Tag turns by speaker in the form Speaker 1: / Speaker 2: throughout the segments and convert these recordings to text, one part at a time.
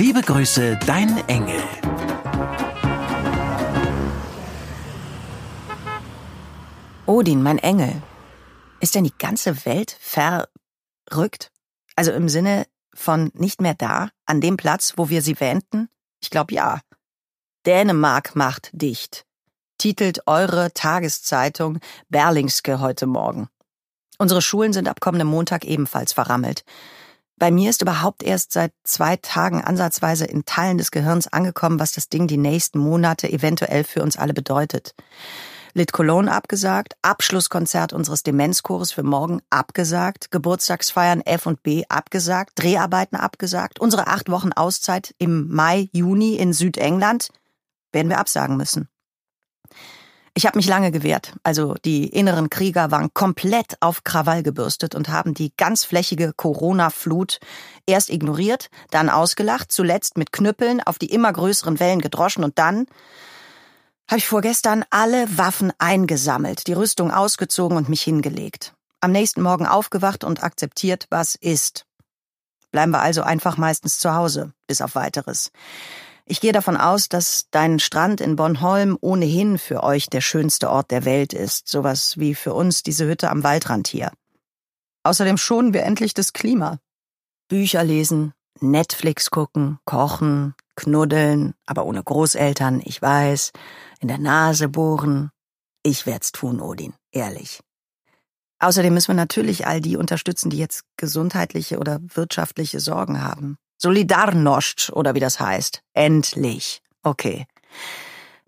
Speaker 1: Liebe Grüße, dein Engel.
Speaker 2: Odin, mein Engel. Ist denn die ganze Welt verrückt? Also im Sinne von nicht mehr da, an dem Platz, wo wir sie wähnten? Ich glaube ja. Dänemark macht dicht, titelt eure Tageszeitung Berlingske heute Morgen. Unsere Schulen sind ab kommendem Montag ebenfalls verrammelt. Bei mir ist überhaupt erst seit zwei Tagen ansatzweise in Teilen des Gehirns angekommen, was das Ding die nächsten Monate eventuell für uns alle bedeutet. Lit Cologne abgesagt, Abschlusskonzert unseres Demenzchores für morgen abgesagt, Geburtstagsfeiern F und B abgesagt, Dreharbeiten abgesagt, unsere acht Wochen Auszeit im Mai, Juni in Südengland werden wir absagen müssen. Ich habe mich lange gewehrt. Also die inneren Krieger waren komplett auf Krawall gebürstet und haben die ganzflächige Corona-Flut erst ignoriert, dann ausgelacht, zuletzt mit Knüppeln auf die immer größeren Wellen gedroschen und dann habe ich vorgestern alle Waffen eingesammelt, die Rüstung ausgezogen und mich hingelegt. Am nächsten Morgen aufgewacht und akzeptiert, was ist. Bleiben wir also einfach meistens zu Hause, bis auf weiteres. Ich gehe davon aus, dass dein Strand in Bornholm ohnehin für euch der schönste Ort der Welt ist, sowas wie für uns diese Hütte am Waldrand hier. Außerdem schonen wir endlich das Klima. Bücher lesen, Netflix gucken, kochen, knuddeln, aber ohne Großeltern, ich weiß, in der Nase bohren. Ich werd's tun, Odin, ehrlich. Außerdem müssen wir natürlich all die unterstützen, die jetzt gesundheitliche oder wirtschaftliche Sorgen haben. Solidarność oder wie das heißt. Endlich. Okay.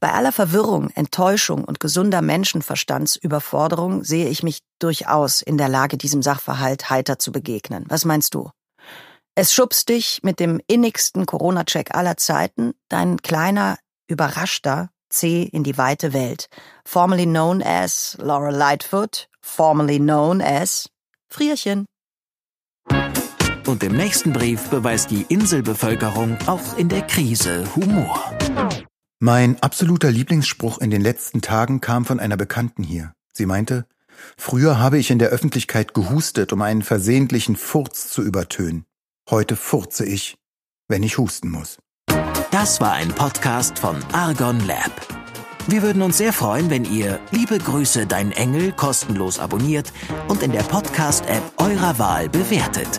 Speaker 2: Bei aller Verwirrung, Enttäuschung und gesunder Menschenverstandsüberforderung sehe ich mich durchaus in der Lage, diesem Sachverhalt heiter zu begegnen. Was meinst du? Es schubst dich mit dem innigsten Corona-Check aller Zeiten, dein kleiner, überraschter C in die weite Welt, formerly known as Laura Lightfoot, formerly known as Frierchen.
Speaker 1: Und im nächsten Brief beweist die Inselbevölkerung auch in der Krise Humor.
Speaker 3: Mein absoluter Lieblingsspruch in den letzten Tagen kam von einer Bekannten hier. Sie meinte, früher habe ich in der Öffentlichkeit gehustet, um einen versehentlichen Furz zu übertönen. Heute furze ich, wenn ich husten muss.
Speaker 1: Das war ein Podcast von Argon Lab. Wir würden uns sehr freuen, wenn ihr Liebe Grüße, dein Engel kostenlos abonniert und in der Podcast-App eurer Wahl bewertet.